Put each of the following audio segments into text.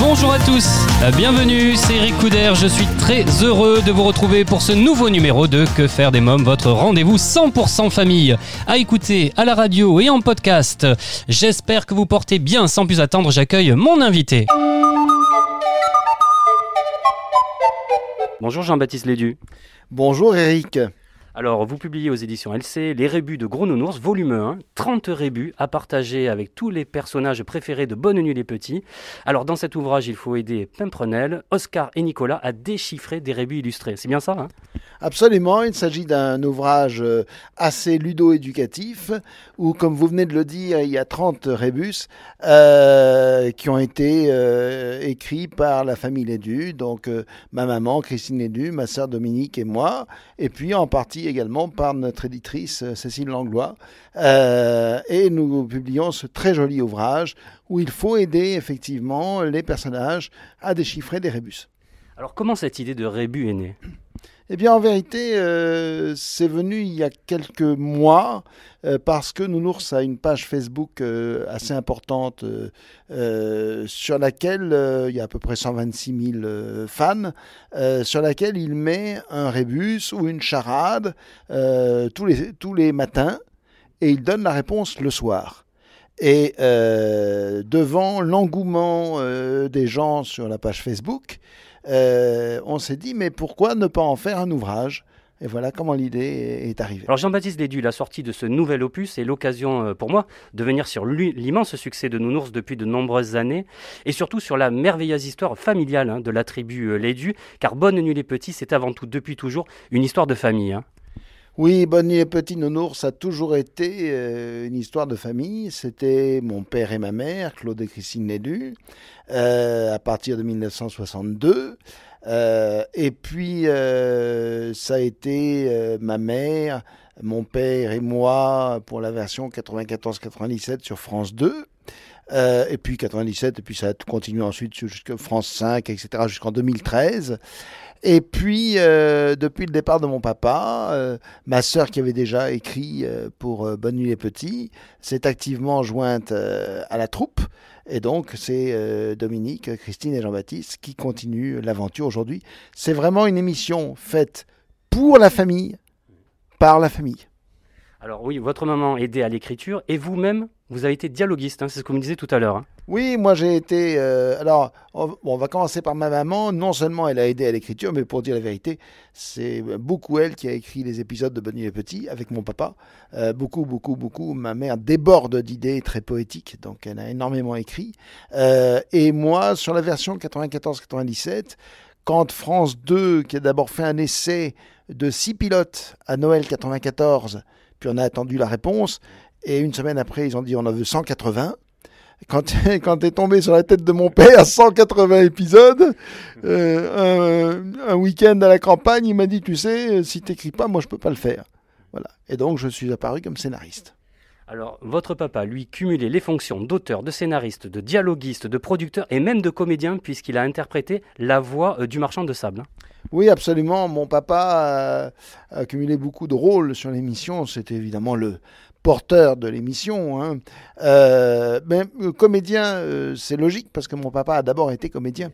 bonjour à tous, euh, bienvenue, c'est Eric Couder, je suis très heureux de vous retrouver pour ce nouveau numéro de Que faire des mômes, votre rendez-vous 100% famille, à écouter à la radio et en podcast. J'espère que vous portez bien, sans plus attendre, j'accueille mon invité. Bonjour Jean-Baptiste Lédu. Bonjour Eric. Alors, vous publiez aux éditions LC Les Rébus de Gros Nounours, volume 1, 30 rébus à partager avec tous les personnages préférés de Bonne Nuit les Petits. Alors, dans cet ouvrage, il faut aider Pimprenel, Oscar et Nicolas à déchiffrer des rébus illustrés. C'est bien ça, hein? Absolument, il s'agit d'un ouvrage euh, assez ludo-éducatif où, comme vous venez de le dire, il y a 30 rébus euh, qui ont été euh, écrits par la famille Lédu, donc ma maman Christine Lédu, ma sœur Dominique et moi, et puis en partie également par notre éditrice euh, Cécile Langlois. Euh, et nous publions ce très joli ouvrage où il faut aider effectivement les personnages à déchiffrer des rébus. Alors, comment cette idée de rébus est née? Eh bien, en vérité, euh, c'est venu il y a quelques mois euh, parce que Nounours a une page Facebook euh, assez importante sur laquelle il y a à peu près 126 000 euh, fans, sur laquelle il met un rébus ou une charade tous, les, tous les matins et il donne la réponse le soir. Et devant l'engouement des gens sur la page Facebook, euh, on s'est dit, mais pourquoi ne pas en faire un ouvrage? Et voilà comment l'idée est arrivée. Alors, Jean-Baptiste Lédu, la sortie de ce nouvel opus est l'occasion euh, pour moi de venir sur l'immense succès de Nounours depuis de nombreuses années et surtout sur la merveilleuse histoire familiale hein, de la tribu euh, Lédu, car Bonne Nuit les Petits, c'est avant tout, depuis toujours, une histoire de famille. Oui, Bonne nuit et Petit Nounours a toujours été euh, une histoire de famille. C'était mon père et ma mère, Claude et Christine Lédu, euh, à partir de 1962. Euh, et puis, euh, ça a été ma mère, mon père et moi pour la version 94-97 sur France 2. Euh, et puis 97, et puis ça a continué ensuite jusqu'à France 5, etc., jusqu'en 2013. Et puis, euh, depuis le départ de mon papa, euh, ma sœur qui avait déjà écrit pour Bonne Nuit les Petits s'est activement jointe à la troupe. Et donc, c'est Dominique, Christine et Jean-Baptiste qui continuent l'aventure aujourd'hui. C'est vraiment une émission faite pour la famille, par la famille. Alors oui, votre maman aidait à l'écriture et vous-même, vous avez été dialoguiste, hein, c'est ce que vous me disiez tout à l'heure. hein. Oui, moi j'ai été. euh, alors, on, va commencer par ma maman. Non seulement elle a aidé à l'écriture, mais pour dire la vérité, c'est beaucoup elle qui a écrit les épisodes de Bonne Nuit les Petits avec mon papa. Euh, beaucoup, beaucoup, beaucoup. Ma mère déborde d'idées très poétiques, donc elle a énormément écrit. Euh, et moi, sur la version 94-97, quand France 2, qui a d'abord fait un essai de six pilotes à Noël 94, puis on a attendu la réponse, et une semaine après, ils ont dit on en veut 180 quand, quand est tombé sur la tête de mon père 180 épisodes, euh, un, un week-end à la campagne, il m'a dit, tu sais, si t'écris pas, moi je peux pas le faire. Voilà. Et donc je suis apparu comme scénariste. Alors, votre papa, lui, cumulait les fonctions d'auteur, de scénariste, de dialoguiste, de producteur et même de comédien, puisqu'il a interprété la voix euh, du marchand de sable. hein. Oui, absolument. Mon papa a, a cumulé beaucoup de rôles sur l'émission. C'était évidemment le porteur de l'émission. hein. Euh, mais euh, comédien, euh, c'est logique parce que mon papa a d'abord été comédien.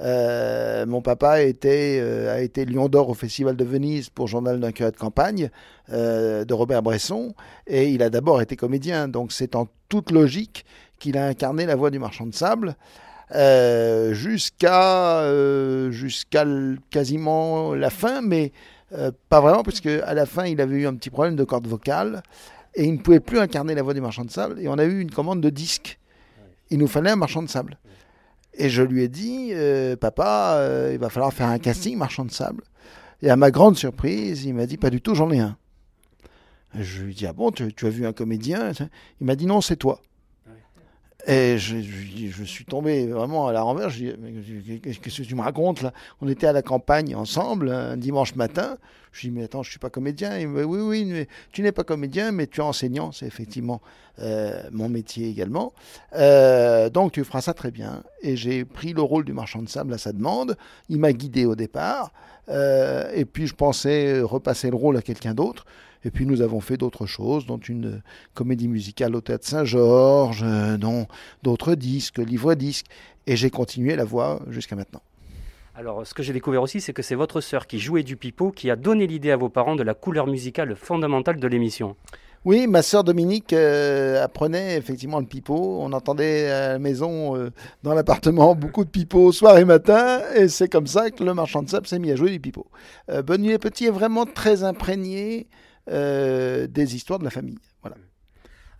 Euh, mon papa euh, a été Lion d'Or au Festival de Venise pour Journal d'un curé de campagne euh, de Robert Bresson et il a d'abord été comédien. Donc c'est en toute logique qu'il a incarné la voix du marchand de sable. Jusqu'à jusqu'à quasiment la fin, mais pas vraiment, parce qu'à la fin, il avait eu un petit problème de corde vocale et il ne pouvait plus incarner la voix du marchand de sable. Et on a eu une commande de disque. Il nous fallait un marchand de sable. Et je lui ai dit, euh, papa, euh, il va falloir faire un casting marchand de sable. Et à ma grande surprise, il m'a dit, pas du tout, j'en ai un. Je lui ai dit, ah bon, tu, tu as vu un comédien? Il m'a dit, non, c'est toi. Et je, je- je suis tombé vraiment à la renverse. Qu'est-ce que tu me racontes là? On était à la campagne ensemble un dimanche matin. Je dis, mais attends, je suis pas comédien. Il me dit, oui, oui, mais tu n'es pas comédien, mais tu es enseignant. C'est effectivement euh, mon métier également. Euh, donc tu feras ça très bien. Et j'ai pris le rôle du marchand de sable à sa demande. Il m'a guidé au départ. Euh, et puis je pensais repasser le rôle à quelqu'un d'autre. Et puis nous avons fait d'autres choses, dont une comédie musicale au théâtre Saint-Georges, euh, dont d'autres disques, livres-disques. Et j'ai continué la voix jusqu'à maintenant. Alors, ce que j'ai découvert aussi, c'est que c'est votre sœur qui jouait du pipeau qui a donné l'idée à vos parents de la couleur musicale fondamentale de l'émission. Oui, ma sœur Dominique euh, apprenait effectivement le pipeau. On entendait à la maison, euh, dans l'appartement, beaucoup de pipeaux soir et matin. Et c'est comme ça que le marchand de sable s'est mis à jouer du pipeau. Euh, Bonne Nuit les Petits est vraiment très imprégné des histoires de la famille. Voilà.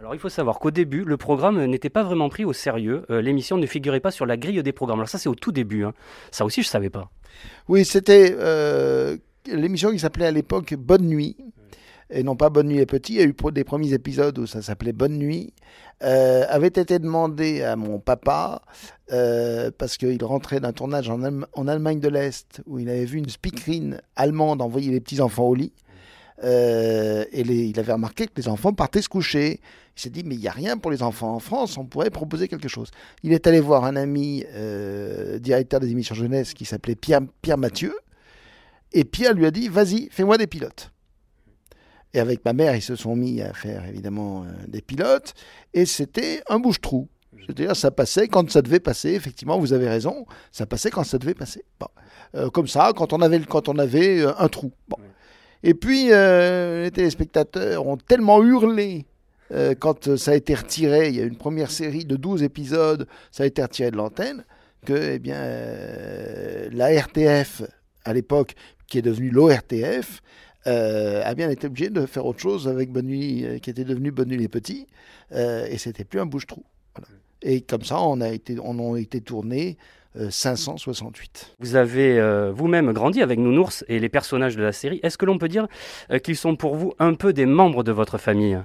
Alors, il faut savoir qu'au début, le programme n'était pas vraiment pris au sérieux. Euh, l'émission ne figurait pas sur la grille des programmes. Alors, ça, c'est au tout début. hein. Ça aussi, je savais pas. Oui, c'était euh, l'émission qui s'appelait à l'époque Bonne Nuit. Et non pas Bonne Nuit les Petits. Il y a eu des premiers épisodes où ça s'appelait Bonne Nuit. Euh, avait été demandé à mon papa euh, parce qu'il rentrait d'un tournage en, Allem- en Allemagne de l'Est où il avait vu une speakerine allemande envoyer les petits enfants au lit. Euh, et il avait remarqué que les enfants partaient se coucher. Il s'est dit, mais il n'y a rien pour les enfants en France, on pourrait proposer quelque chose. Il est allé voir un ami euh, directeur des émissions jeunesse qui s'appelait Pierre Mathieu. Et Pierre lui a dit, vas-y, fais-moi des pilotes. Et avec ma mère, ils se sont mis à faire évidemment euh, des pilotes. Et c'était un bouche-trou. C'est-à-dire, ça passait quand ça devait passer. Effectivement, vous avez raison, ça passait quand ça devait passer. Bon. Euh, comme ça, quand on avait, quand on avait euh, un trou. Bon. Et puis, les téléspectateurs ont tellement hurlé quand ça a été retiré. Il y a une première série de 12 épisodes, ça a été retiré de l'antenne, que eh bien, la RTF, à l'époque, qui est devenue l'ORTF, euh, a bien été obligé de faire autre chose avec Bonne Nuit, euh, qui était devenu Bonne Nuit les Petits, euh, et c'était plus un bouche-trou. Voilà. Et comme ça, on a été, on a été tourné euh, 568. Vous avez euh, vous-même grandi avec Nounours et les personnages de la série. Est-ce que l'on peut dire euh, qu'ils sont pour vous un peu des membres de votre famille?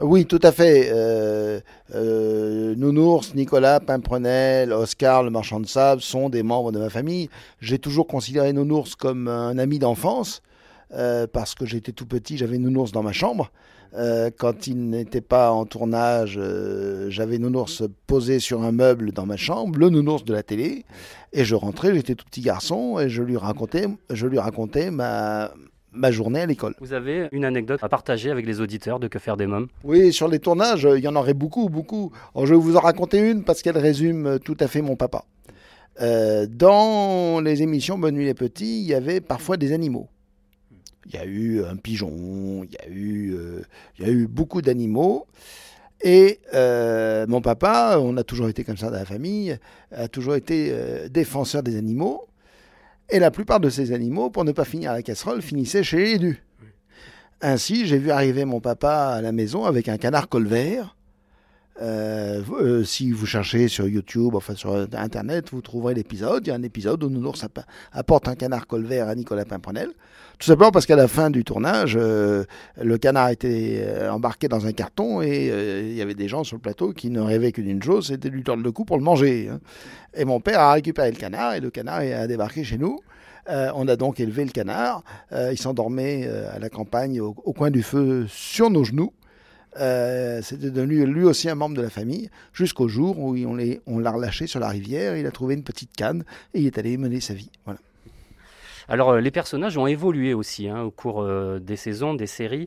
Oui, tout à fait. Euh, euh, Nounours, Nicolas, Pimprenel, Oscar, le marchand de sable sont des membres de ma famille. J'ai toujours considéré Nounours comme un ami d'enfance. Euh, parce que j'étais tout petit, j'avais Nounours dans ma chambre. Euh, quand il n'était pas en tournage, euh, j'avais Nounours posé sur un meuble dans ma chambre, le Nounours de la télé, et je rentrais, j'étais tout petit garçon, et je lui racontais, je lui racontais ma, ma journée à l'école. Vous avez une anecdote à partager avec les auditeurs de Que faire des mômes? Oui, sur les tournages, il y en aurait beaucoup, beaucoup. Alors, je vais vous en raconter une parce qu'elle résume tout à fait mon papa. Euh, dans les émissions Bonne Nuit les Petits, il y avait parfois des animaux. Il y a eu un pigeon, il y a eu, euh, il y a eu beaucoup d'animaux. Et euh, mon papa, on a toujours été comme ça dans la famille, a toujours été euh, défenseur des animaux. Et la plupart de ces animaux, pour ne pas finir à la casserole, finissaient chez les élus. Ainsi, j'ai vu arriver mon papa à la maison avec un canard colvert. Si vous cherchez sur YouTube, enfin sur Internet, vous trouverez l'épisode. Il y a un épisode où Nounours app- apporte un canard colvert à Nicolas Pimprenel. Tout simplement parce qu'à la fin du tournage, euh, le canard était euh, embarqué dans un carton et euh, il y avait des gens sur le plateau qui ne rêvaient que d'une chose, c'était de lui tordre le cou pour le manger. hein. Et mon père a récupéré le canard et le canard a débarqué chez nous. On a donc élevé le canard. Il s'endormait à la campagne au, coin du feu sur nos genoux. C'était devenu lui aussi un membre de la famille jusqu'au jour où on l'a relâché sur la rivière. Il a trouvé une petite canne et il est allé mener sa vie. Voilà. Alors, euh, les personnages ont évolué aussi hein, au cours euh, des saisons, des séries,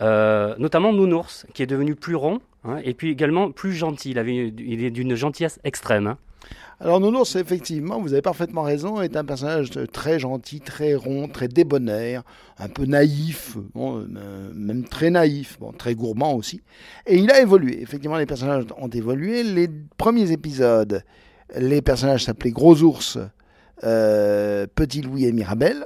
Euh, notamment Nounours, qui est devenu plus rond, hein, et puis également plus gentil. Il, est d'une gentillesse extrême. hein. Alors Nounours, effectivement, vous avez parfaitement raison, est un personnage très gentil, très rond, très débonnaire, un peu naïf, même très naïf, très gourmand aussi. Et il a évolué. Effectivement, les personnages ont évolué. Les premiers épisodes, les personnages s'appelaient Gros Ours, euh, Petit Louis et Mirabelle.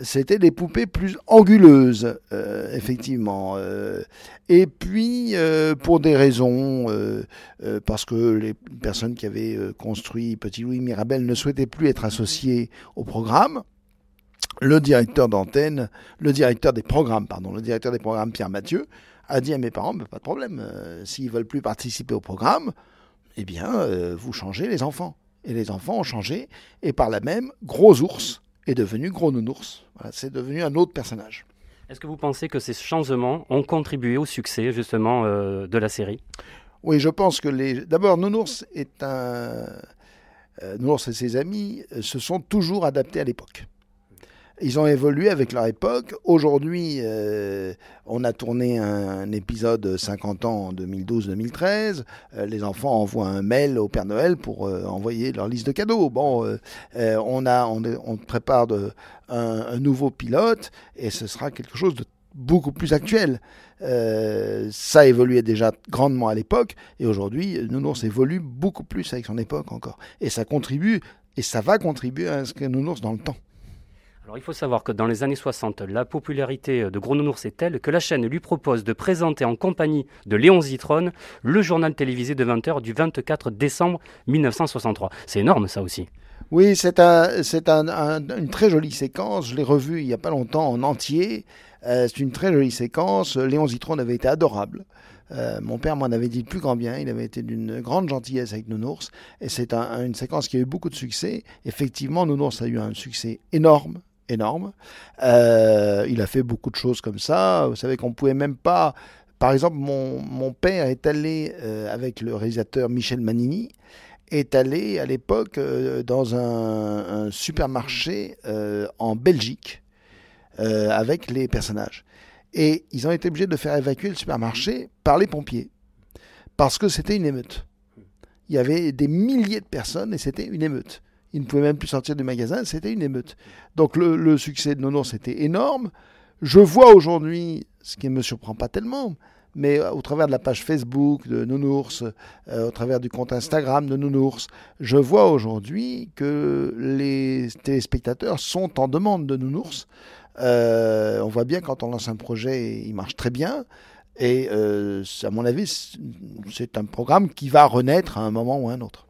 C'était des poupées plus anguleuses, euh, effectivement. euh, et puis, pour des raisons, parce que les personnes qui avaient construit Petit Louis Mirabel ne souhaitaient plus être associées au programme, le directeur d'antenne, le directeur des programmes, pardon, le directeur des programmes Pierre Mathieu a dit à mes parents, Mais pas de problème, s'ils veulent plus participer au programme, eh bien, vous changez les enfants. Et les enfants ont changé, et par là même, Gros Ours est devenu Gros Nounours. Voilà, c'est devenu un autre personnage. Est-ce que vous pensez que ces changements ont contribué au succès justement euh, de la série? Oui, je pense que les. D'abord, Nounours est un. Euh, Nounours et ses amis euh, se sont toujours adaptés à l'époque. Ils ont évolué avec leur époque. Aujourd'hui, euh, on a tourné un, épisode 50 ans en 2012-2013. Euh, les enfants envoient un mail au Père Noël pour euh, envoyer leur liste de cadeaux. Bon, on, a, on, prépare un, nouveau pilote et ce sera quelque chose de beaucoup plus actuel. Ça évoluait déjà grandement à l'époque et aujourd'hui, Nounours évolue beaucoup plus avec son époque encore. Et ça contribue, et ça va contribuer à ce que Nounours dans le temps. Alors il faut savoir que dans les années 60, la popularité de Gros Nounours est telle que la chaîne lui propose de présenter en compagnie de Léon Zitrone le journal télévisé de 20h du 24 décembre 1963. C'est énorme ça aussi. Oui, c'est un, c'est un, un, une très jolie séquence. Je l'ai revue il n'y a pas longtemps en entier. Euh, c'est une très jolie séquence. Léon Zitrone avait été adorable. Euh, mon père m'en avait dit le plus grand bien. Il avait été d'une grande gentillesse avec Nounours. Et c'est un, une séquence qui a eu beaucoup de succès. Effectivement, Nounours a eu un succès énorme énorme. Euh, il a fait beaucoup de choses comme ça. Vous savez qu'on pouvait même pas. Par exemple, mon, mon père est allé euh, avec le réalisateur Michel Manini, est allé à l'époque euh, dans un, supermarché en Belgique avec les personnages. Et ils ont été obligés de faire évacuer le supermarché par les pompiers parce que c'était une émeute. Il y avait des milliers de personnes et c'était une émeute. Ils ne pouvaient même plus sortir du magasin, c'était une émeute. Donc le, succès de Nounours était énorme. Je vois aujourd'hui, ce qui ne me surprend pas tellement, mais au travers de la page Facebook de Nounours, euh, au travers du compte Instagram de Nounours, je vois aujourd'hui que les téléspectateurs sont en demande de Nounours. Euh, on voit bien quand on lance un projet, il marche très bien. Et euh, à mon avis, c'est un programme qui va renaître à un moment ou à un autre.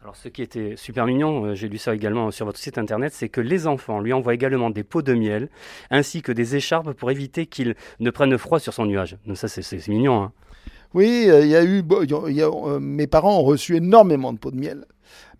Alors ce qui était super mignon, euh, j'ai lu ça également sur votre site internet, c'est que les enfants lui envoient également des pots de miel ainsi que des écharpes pour éviter qu'il ne prenne froid sur son nuage. Donc ça c'est mignon. Hein. Oui, il euh, y a eu, euh, mes parents ont reçu énormément de pots de miel.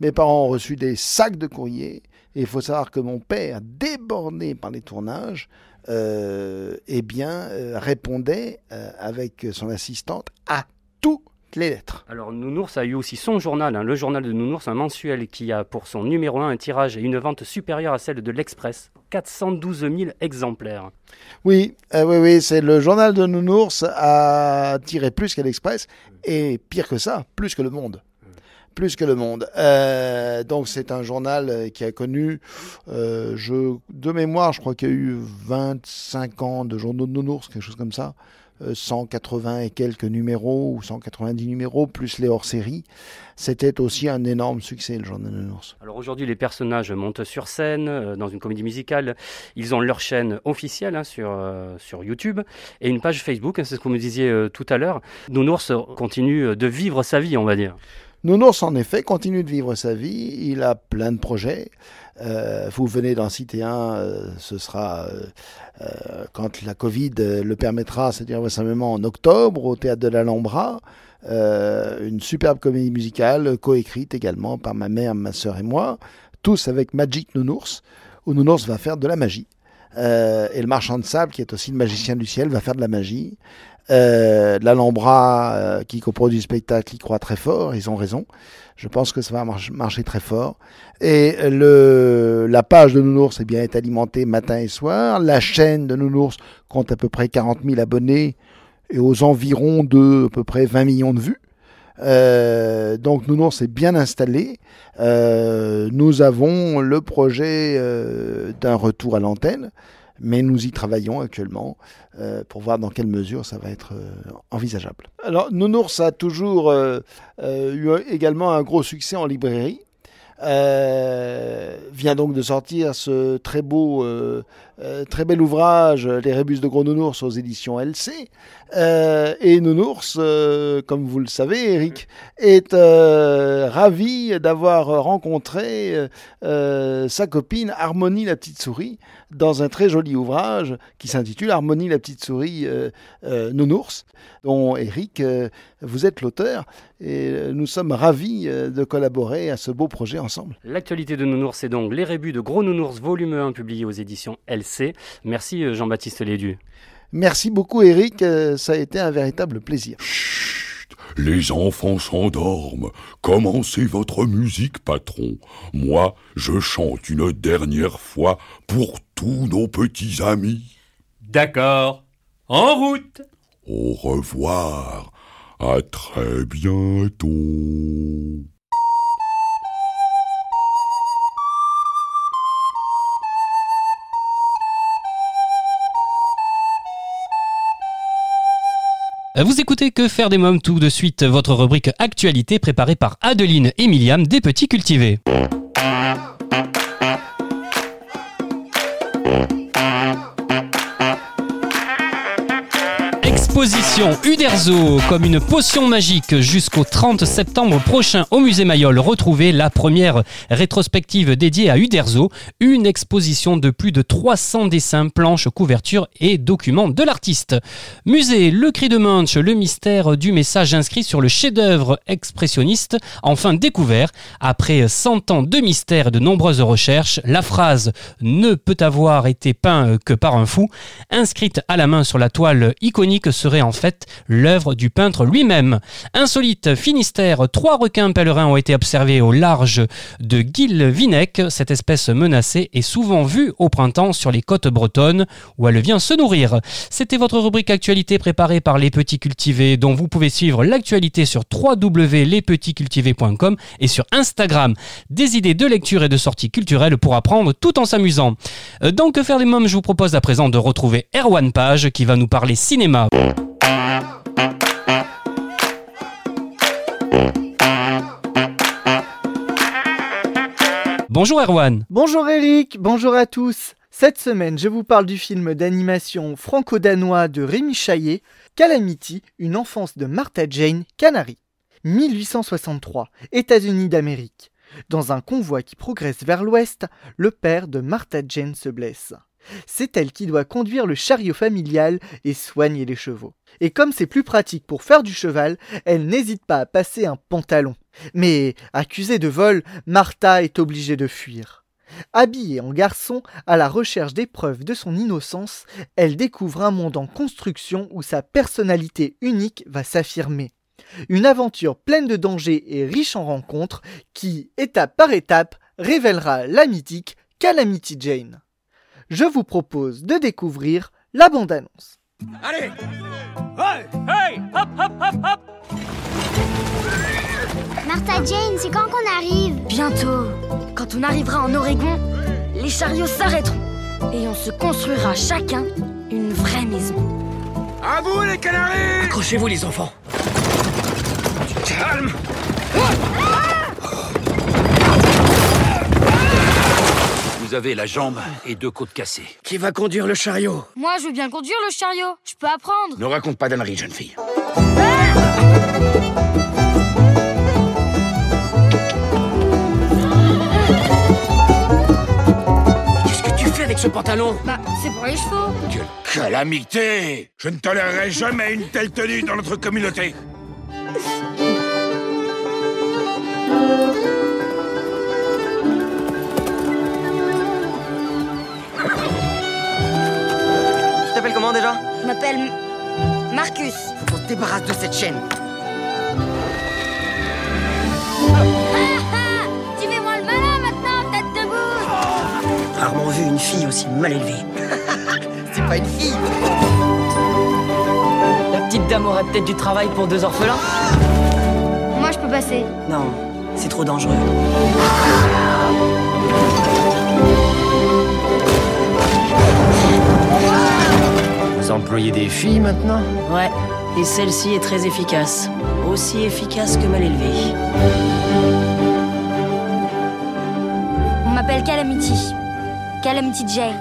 Mes parents ont reçu des sacs de courrier. Et il faut savoir que mon père, débordé par les tournages, eh bien, répondait avec son assistante à toutes les lettres. Alors Nounours a eu aussi son journal, hein, le journal de Nounours, un mensuel qui a pour son numéro 1 un tirage et une vente supérieure à celle de l'Express. 412 000 exemplaires. Oui, euh, oui, oui, c'est le journal de Nounours a tiré plus que l'Express et pire que ça, plus que le Monde plus que le monde. Euh, donc c'est un journal qui a connu, euh, je, de mémoire, je crois qu'il y a eu 25 ans de journaux de nounours, quelque chose comme ça. Euh, 180 et quelques numéros ou 190 numéros plus les hors-séries. C'était aussi un énorme succès le journal de nounours. Alors aujourd'hui les personnages montent sur scène euh, dans une comédie musicale. Ils ont leur chaîne officielle hein, sur, euh, sur YouTube et une page Facebook, hein, c'est ce que vous me disiez euh, tout à l'heure. Nounours continue de vivre sa vie on va dire. Nounours, en effet, continue de vivre sa vie. Il a plein de projets. Euh, vous venez d'en citer un, euh, ce sera euh, quand la Covid le permettra, c'est-à-dire vraisemblablement en octobre, au théâtre de l'Alhambra. une superbe comédie musicale, coécrite également par ma mère, ma sœur et moi, tous avec Magic Nounours, où Nounours va faire de la magie. Et le marchand de sable, qui est aussi le magicien du ciel, va faire de la magie. Euh, L'Alhambra, euh, qui coproduit le spectacle, y croit très fort, ils ont raison. Je pense que ça va marcher, très fort. Et le, la page de Nounours eh bien, est alimentée matin et soir. La chaîne de Nounours compte à peu près 40 000 abonnés et aux environs de à peu près 20 millions de vues. Euh, donc Nounours est bien installé. Euh, nous avons le projet euh, d'un retour à l'antenne, mais nous y travaillons actuellement euh, pour voir dans quelle mesure ça va être euh, envisageable. Alors Nounours a toujours euh, eu également un gros succès en librairie. vient donc de sortir ce très beau très bel ouvrage, Les rébus de Gros Nounours aux éditions LC. Et Nounours, comme vous le savez, Eric, est ravi d'avoir rencontré sa copine Harmonie la petite souris dans un très joli ouvrage qui s'intitule Harmonie la petite souris euh, euh, Nounours, dont Eric, euh, vous êtes l'auteur. Et euh, nous sommes ravis euh, de collaborer à ce beau projet ensemble. L'actualité de Nounours, c'est donc Les Rébus de Gros Nounours, volume 1, publié aux éditions LC. Merci Jean-Baptiste Lédu. Merci beaucoup Eric, ça a été un véritable plaisir. Les enfants s'endorment. Commencez votre musique, patron. Moi, je chante une dernière fois pour tous nos petits amis. D'accord. En route Au revoir. À très bientôt. Vous écoutez Que faire des mômes tout de suite, votre rubrique actualité préparée par Adeline et des Petits Cultivés. Exposition Uderzo comme une potion magique jusqu'au 30 septembre prochain au musée Mayol. Retrouvez la première rétrospective dédiée à Uderzo, une exposition de plus de 300 dessins, planches, couvertures et documents de l'artiste. Musée Le Cri de Munch, le mystère du message inscrit sur le chef-d'œuvre expressionniste, enfin découvert. Après 100 ans de mystère et de nombreuses recherches, la phrase ne peut avoir été peint que par un fou, inscrite à la main sur la toile iconique, serait en fait l'œuvre du peintre lui-même. Insolite Finistère, trois requins pèlerins ont été observés au large de Guilvinec. Cette espèce menacée est souvent vue au printemps sur les côtes bretonnes où elle vient se nourrir. C'était votre rubrique actualité préparée par Les Petits Cultivés dont vous pouvez suivre l'actualité sur www.lespetitscultivés.com et sur Instagram. Des idées de lecture et de sorties culturelles pour apprendre tout en s'amusant. Euh, Dans Que faire des mômes, je vous propose à présent de retrouver Erwan Page qui va nous parler cinéma. Bonjour Erwan. Bonjour Eric, bonjour à tous. Cette semaine, je vous parle du film d'animation franco-danois de Rémi Chaillet, Calamity, une enfance de Martha Jane Canary. 1863, États-Unis d'Amérique. Dans un convoi qui progresse vers l'ouest, le père de Martha Jane se blesse. C'est elle qui doit conduire le chariot familial et soigner les chevaux. Et comme c'est plus pratique pour faire du cheval, elle n'hésite pas à passer un pantalon. Mais, accusée de vol, Martha est obligée de fuir. Habillée en garçon, à la recherche des preuves de son innocence, elle découvre un monde en construction où sa personnalité unique va s'affirmer. Une aventure pleine de dangers et riche en rencontres qui, étape par étape, révélera la mythique Calamity Jane. Je vous propose de découvrir la bande-annonce. Allez! Hey! Hey! Hop, hop, hop, hop! Martha Jane, c'est quand qu'on arrive? Bientôt, quand on arrivera en Oregon, les chariots s'arrêteront et on se construira chacun une vraie maison. À vous les canaris Accrochez-vous les enfants. Calme Vous avez la jambe et deux côtes cassées. Qui va conduire le chariot Moi, je veux bien conduire le chariot. Je peux apprendre. Ne raconte pas d'âneries, jeune fille. Qu'est-ce que tu fais avec ce pantalon Bah, c'est pour les chevaux. Quelle calamité Je ne tolérerai jamais une telle tenue dans notre communauté. M'appelle M- Marcus. Faut qu'on se débarrasse de cette chaîne. Tu fais moi le malin maintenant, tête de boule. Rarement vu une fille aussi mal élevée. C'est pas une fille La petite dame aurait peut-être du travail pour deux orphelins Moi, je peux passer. Non, c'est trop dangereux. Vous employez des filles maintenant Ouais, et celle-ci est très efficace. Aussi efficace que mal élevée. On m'appelle Calamity. Calamity Jane.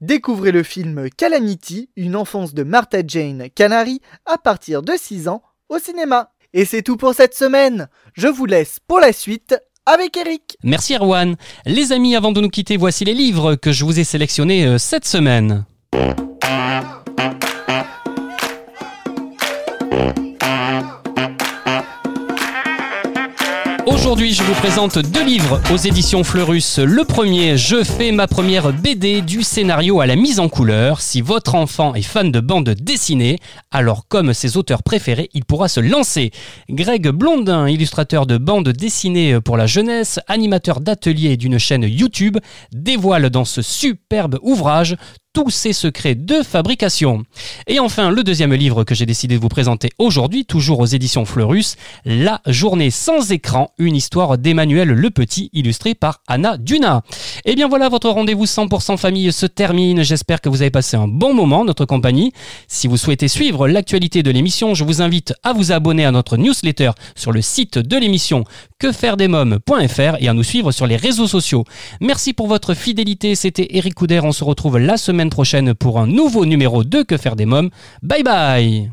Découvrez le film Calamity, une enfance de Martha Jane Canary à partir de 6 ans au cinéma. Et c'est tout pour cette semaine. Je vous laisse pour la suite avec Eric. Merci Erwan. Les amis, avant de nous quitter, voici les livres que je vous ai sélectionnés euh, cette semaine. Aujourd'hui, je vous présente deux livres aux éditions Fleurus. Le premier, je fais ma première BD du scénario à la mise en couleur. Si votre enfant est fan de bande dessinée, alors comme ses auteurs préférés, il pourra se lancer. Greg Blondin, illustrateur de bande dessinée pour la jeunesse, animateur d'atelier d'une chaîne YouTube, dévoile dans ce superbe ouvrage tous ses secrets de fabrication. Et enfin, le deuxième livre que j'ai décidé de vous présenter aujourd'hui, toujours aux éditions Fleurus, La journée sans écran, une histoire d'Emmanuel Le Petit, illustré par Anna Duna. Et bien voilà, votre rendez-vous 100% famille se termine. J'espère que vous avez passé un bon moment en notre compagnie. Si vous souhaitez suivre l'actualité de l'émission, je vous invite à vous abonner à notre newsletter sur le site de l'émission quefairedesmoms.fr et à nous suivre sur les réseaux sociaux. Merci pour votre fidélité. C'était Eric Couder. On se retrouve la prochaine pour un nouveau numéro de Que faire des mômes. Bye bye